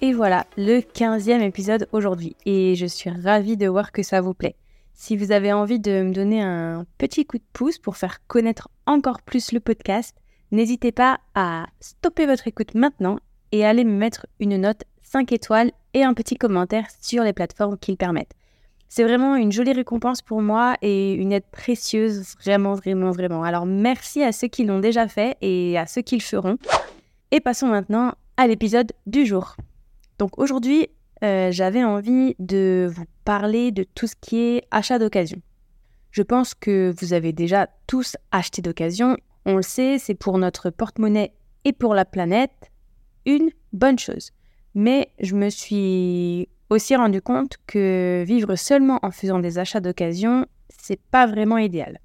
Et voilà, le 15e épisode aujourd'hui. Et je suis ravie de voir que ça vous plaît. Si vous avez envie de me donner un petit coup de pouce pour faire connaître encore plus le podcast, n'hésitez pas à stopper votre écoute maintenant et aller me mettre une note 5 étoiles et un petit commentaire sur les plateformes qui le permettent. C'est vraiment une jolie récompense pour moi et une aide précieuse, vraiment, vraiment, vraiment. Alors merci à ceux qui l'ont déjà fait et à ceux qui le feront. Et passons maintenant à l'épisode du jour. Donc aujourd'hui, euh, j'avais envie de vous parler de tout ce qui est achat d'occasion. Je pense que vous avez déjà tous acheté d'occasion. On le sait, c'est pour notre porte-monnaie et pour la planète une bonne chose. Mais je me suis aussi rendu compte que vivre seulement en faisant des achats d'occasion, c'est pas vraiment idéal.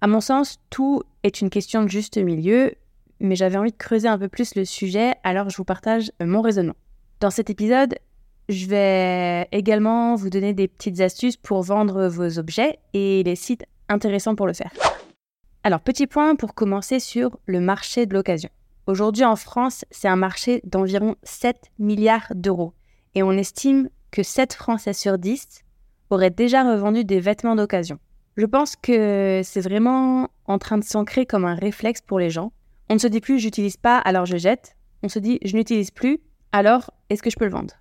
À mon sens, tout est une question de juste milieu, mais j'avais envie de creuser un peu plus le sujet, alors je vous partage mon raisonnement. Dans cet épisode, je vais également vous donner des petites astuces pour vendre vos objets et les sites intéressants pour le faire. Alors, petit point pour commencer sur le marché de l'occasion. Aujourd'hui en France, c'est un marché d'environ 7 milliards d'euros et on estime que 7 Français sur 10 auraient déjà revendu des vêtements d'occasion. Je pense que c'est vraiment en train de s'ancrer comme un réflexe pour les gens. On ne se dit plus j'utilise pas alors je jette, on se dit je n'utilise plus alors est-ce que je peux le vendre?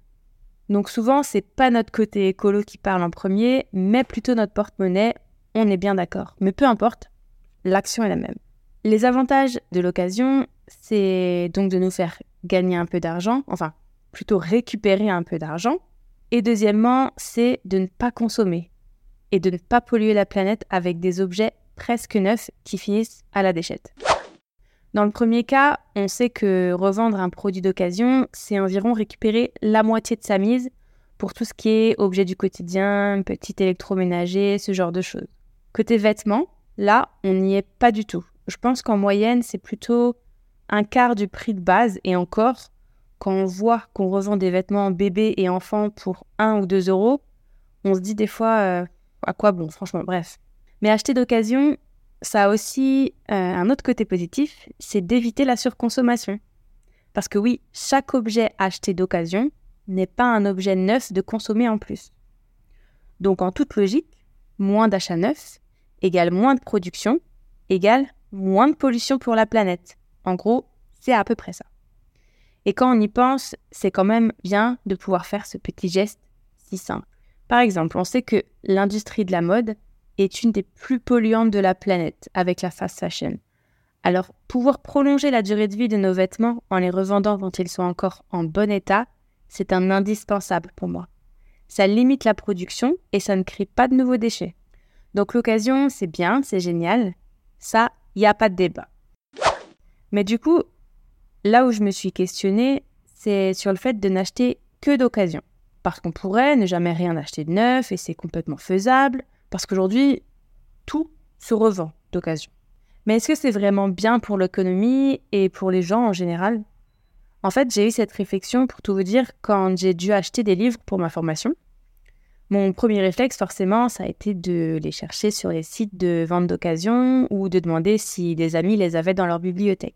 Donc souvent, c'est pas notre côté écolo qui parle en premier, mais plutôt notre porte-monnaie, on est bien d'accord. Mais peu importe, l'action est la même. Les avantages de l'occasion, c'est donc de nous faire gagner un peu d'argent, enfin plutôt récupérer un peu d'argent. Et deuxièmement, c'est de ne pas consommer et de ne pas polluer la planète avec des objets presque neufs qui finissent à la déchette. Dans le premier cas, on sait que revendre un produit d'occasion, c'est environ récupérer la moitié de sa mise pour tout ce qui est objet du quotidien, petit électroménager, ce genre de choses. Côté vêtements, là, on n'y est pas du tout. Je pense qu'en moyenne, c'est plutôt un quart du prix de base et encore, quand on voit qu'on revend des vêtements bébés et enfants pour 1 ou 2 euros, on se dit des fois euh, à quoi bon, franchement, bref. Mais acheter d'occasion, ça a aussi euh, un autre côté positif, c'est d'éviter la surconsommation. Parce que oui, chaque objet acheté d'occasion n'est pas un objet neuf de consommer en plus. Donc en toute logique, moins d'achats neufs égale moins de production égale moins de pollution pour la planète. En gros, c'est à peu près ça. Et quand on y pense, c'est quand même bien de pouvoir faire ce petit geste si simple. Par exemple, on sait que l'industrie de la mode est une des plus polluantes de la planète avec la fast fashion. Alors, pouvoir prolonger la durée de vie de nos vêtements en les revendant quand ils sont encore en bon état, c'est un indispensable pour moi. Ça limite la production et ça ne crée pas de nouveaux déchets. Donc l'occasion, c'est bien, c'est génial. Ça, il n'y a pas de débat. Mais du coup, là où je me suis questionnée, c'est sur le fait de n'acheter que d'occasion. Parce qu'on pourrait ne jamais rien acheter de neuf et c'est complètement faisable. Parce qu'aujourd'hui, tout se revend d'occasion. Mais est-ce que c'est vraiment bien pour l'économie et pour les gens en général? En fait, j'ai eu cette réflexion pour tout vous dire quand j'ai dû acheter des livres pour ma formation. Mon premier réflexe, forcément, ça a été de les chercher sur les sites de vente d'occasion ou de demander si des amis les avaient dans leur bibliothèque.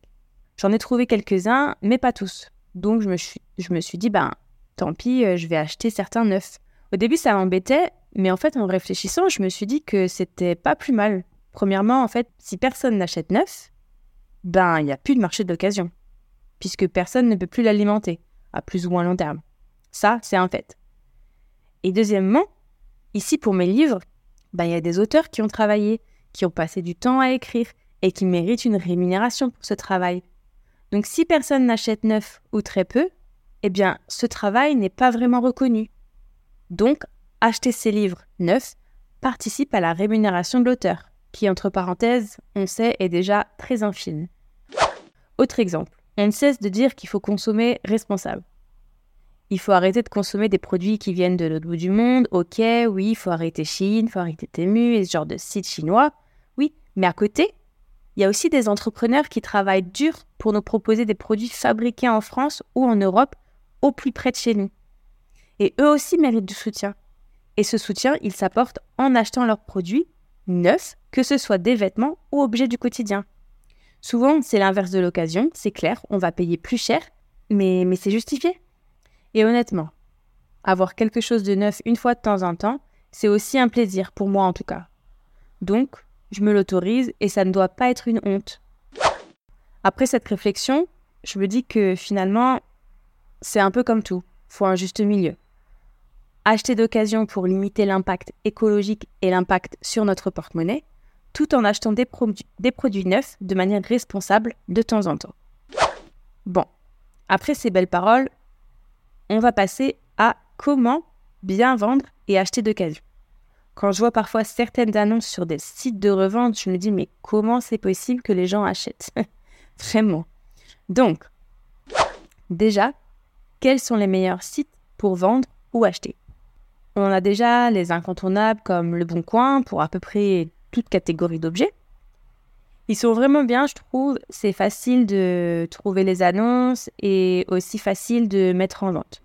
J'en ai trouvé quelques-uns, mais pas tous. Donc je me suis, je me suis dit, ben tant pis, euh, je vais acheter certains neufs. Au début, ça m'embêtait, mais en fait, en réfléchissant, je me suis dit que c'était pas plus mal. Premièrement, en fait, si personne n'achète neuf, ben, il n'y a plus de marché d'occasion, puisque personne ne peut plus l'alimenter, à plus ou moins long terme. Ça, c'est un fait. Et deuxièmement, ici pour mes livres, bah, il y a des auteurs qui ont travaillé, qui ont passé du temps à écrire et qui méritent une rémunération pour ce travail. Donc si personne n'achète neuf ou très peu, eh bien ce travail n'est pas vraiment reconnu. Donc acheter ces livres neufs participe à la rémunération de l'auteur, qui entre parenthèses, on sait, est déjà très infime. Autre exemple, on ne cesse de dire qu'il faut consommer responsable. Il faut arrêter de consommer des produits qui viennent de l'autre bout du monde. Ok, oui, il faut arrêter Chine, il faut arrêter Temu et ce genre de sites chinois. Oui, mais à côté, il y a aussi des entrepreneurs qui travaillent dur pour nous proposer des produits fabriqués en France ou en Europe au plus près de chez nous. Et eux aussi méritent du soutien. Et ce soutien, il s'apporte en achetant leurs produits neufs, que ce soit des vêtements ou objets du quotidien. Souvent, c'est l'inverse de l'occasion, c'est clair, on va payer plus cher, mais, mais c'est justifié. Et honnêtement, avoir quelque chose de neuf une fois de temps en temps, c'est aussi un plaisir, pour moi en tout cas. Donc, je me l'autorise et ça ne doit pas être une honte. Après cette réflexion, je me dis que finalement, c'est un peu comme tout, faut un juste milieu. Acheter d'occasion pour limiter l'impact écologique et l'impact sur notre porte-monnaie, tout en achetant des, produits neufs de manière responsable de temps en temps. Bon, après ces belles paroles, on va passer à comment bien vendre et acheter d'occasion. Quand je vois parfois certaines annonces sur des sites de revente, je me dis mais comment c'est possible que les gens achètent? Vraiment. Donc, déjà, quels sont les meilleurs sites pour vendre ou acheter? On a déjà les incontournables comme Le Bon Coin pour à peu près toute catégorie d'objets. Ils sont vraiment bien, je trouve. C'est facile de trouver les annonces et aussi facile de mettre en vente.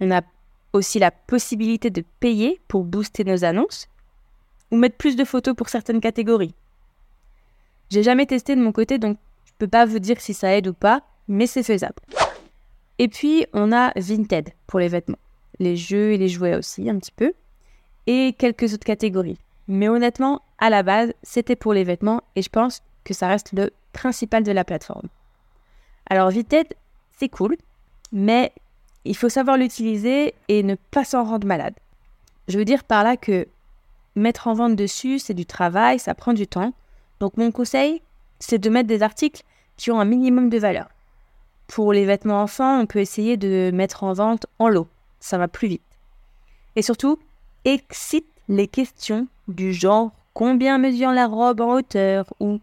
On a aussi la possibilité de payer pour booster nos annonces ou mettre plus de photos pour certaines catégories. J'ai jamais testé de mon côté, donc je peux pas vous dire si ça aide ou pas, mais c'est faisable. Et puis, on a Vinted pour les vêtements, les jeux et les jouets aussi, un petit peu, et quelques autres catégories. Mais honnêtement, à la base, c'était pour les vêtements et je pense que ça reste le principal de la plateforme. Alors Vinted, c'est cool, mais il faut savoir l'utiliser et ne pas s'en rendre malade. Je veux dire par là que mettre en vente dessus, c'est du travail, ça prend du temps. Donc mon conseil, c'est de mettre des articles qui ont un minimum de valeur. Pour les vêtements enfants, on peut essayer de mettre en vente en lot. Ça va plus vite. Et surtout, excite les questions du genre combien mesure la robe en hauteur ou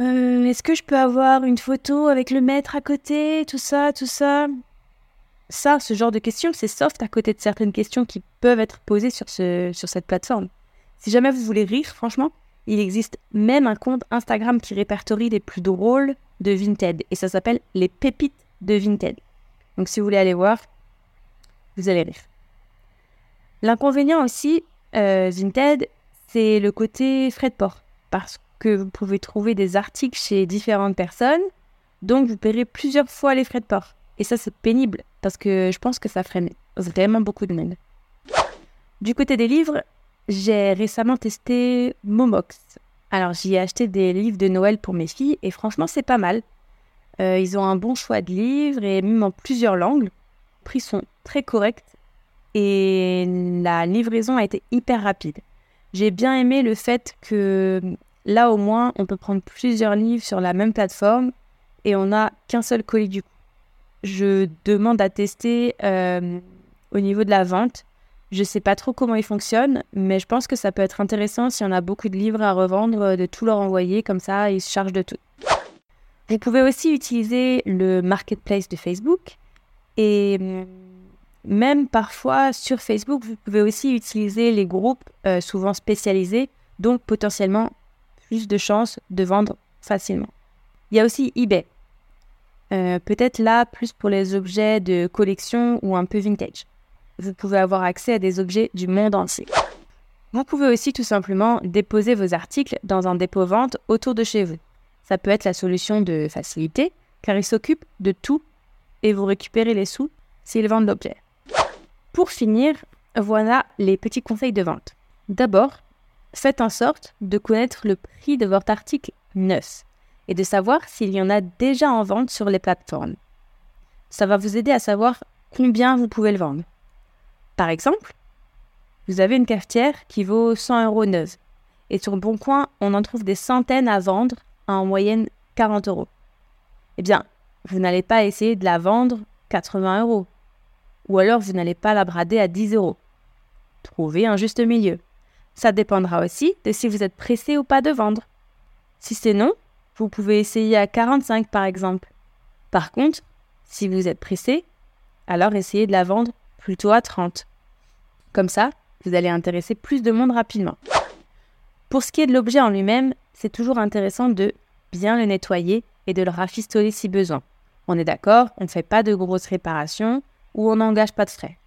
euh, est-ce que je peux avoir une photo avec le maître à côté, tout ça, tout ça? Ça, ce genre de questions, c'est soft à côté de certaines questions qui peuvent être posées sur, ce, sur cette plateforme. Si jamais vous voulez rire, franchement, il existe même un compte Instagram qui répertorie les plus drôles de Vinted et ça s'appelle les pépites de Vinted. Donc si vous voulez aller voir, vous allez rire. L'inconvénient aussi, euh, Vinted, c'est le côté frais de port. Parce que vous pouvez trouver des articles chez différentes personnes, donc vous paierez plusieurs fois les frais de port. Et ça, c'est pénible, parce que je pense que ça freine vraiment beaucoup de monde. Du côté des livres, j'ai récemment testé Momox. Alors, j'y ai acheté des livres de Noël pour mes filles, et franchement, c'est pas mal. Euh, ils ont un bon choix de livres, et même en plusieurs langues. Prix sont très corrects, et la livraison a été hyper rapide. J'ai bien aimé le fait que là au moins on peut prendre plusieurs livres sur la même plateforme et on n'a qu'un seul colis du coup. Je demande à tester euh, au niveau de la vente. Je ne sais pas trop comment il fonctionne, mais je pense que ça peut être intéressant si on a beaucoup de livres à revendre, de tout leur envoyer, comme ça ils se chargent de tout. Vous pouvez aussi utiliser le marketplace de Facebook et même parfois sur Facebook, vous pouvez aussi utiliser les groupes euh, souvent spécialisés, donc potentiellement plus de chances de vendre facilement. Il y a aussi eBay. Euh, peut-être là plus pour les objets de collection ou un peu vintage. Vous pouvez avoir accès à des objets du monde entier. Vous pouvez aussi tout simplement déposer vos articles dans un dépôt vente autour de chez vous. Ça peut être la solution de facilité car il s'occupe de tout et vous récupérez les sous s'ils vendent l'objet. Pour finir, voilà les petits conseils de vente. D'abord, faites en sorte de connaître le prix de votre article neuf et de savoir s'il y en a déjà en vente sur les plateformes. Ça va vous aider à savoir combien vous pouvez le vendre. Par exemple, vous avez une cafetière qui vaut 100 euros neuve. Et sur Bon Coin, on en trouve des centaines à vendre à en moyenne 40 euros. Eh bien, vous n'allez pas essayer de la vendre 80 euros. Ou alors vous n'allez pas la brader à 10 euros. Trouvez un juste milieu. Ça dépendra aussi de si vous êtes pressé ou pas de vendre. Si c'est non, vous pouvez essayer à 45 par exemple. Par contre, si vous êtes pressé, alors essayez de la vendre plutôt à 30. Comme ça, vous allez intéresser plus de monde rapidement. Pour ce qui est de l'objet en lui-même, c'est toujours intéressant de bien le nettoyer et de le rafistoler si besoin. On est d'accord, on ne fait pas de grosses réparations ou on n'engage pas de frais,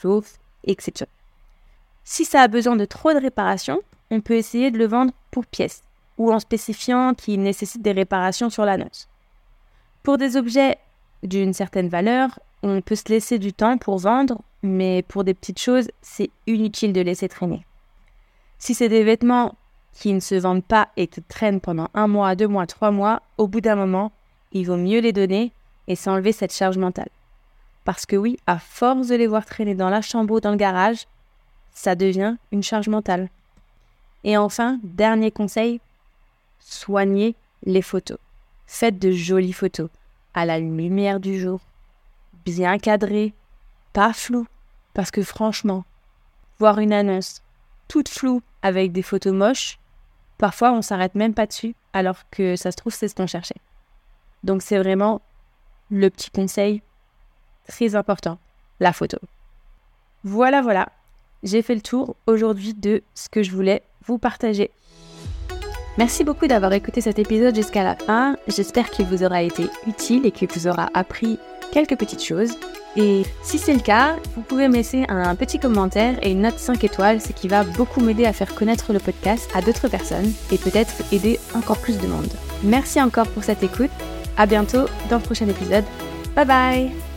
sauf exception. Si ça a besoin de trop de réparations, on peut essayer de le vendre pour pièce ou en spécifiant qu'il nécessite des réparations sur la note. Pour des objets d'une certaine valeur, on peut se laisser du temps pour vendre, mais pour des petites choses, c'est inutile de laisser traîner. Si c'est des vêtements qui ne se vendent pas et te traînent pendant un mois, deux mois, trois mois, au bout d'un moment, il vaut mieux les donner et s'enlever cette charge mentale. Parce que oui, à force de les voir traîner dans la chambre ou dans le garage, ça devient une charge mentale. Et enfin, dernier conseil, soignez les photos. Faites de jolies photos, à la lumière du jour, bien cadrées, pas floues, parce que franchement, voir une annonce toute floue avec des photos moches, parfois on s'arrête même pas dessus, alors que ça se trouve c'est ce qu'on cherchait. Donc c'est vraiment le petit conseil très important, la photo. Voilà, voilà, j'ai fait le tour aujourd'hui de ce que je voulais vous partager. Merci beaucoup d'avoir écouté cet épisode jusqu'à la fin. J'espère qu'il vous aura été utile et qu'il vous aura appris quelques petites choses. Et si c'est le cas, vous pouvez me laisser un petit commentaire et une note 5 étoiles, ce qui va beaucoup m'aider à faire connaître le podcast à d'autres personnes et peut-être aider encore plus de monde. Merci encore pour cette écoute. À bientôt dans le prochain épisode. Bye bye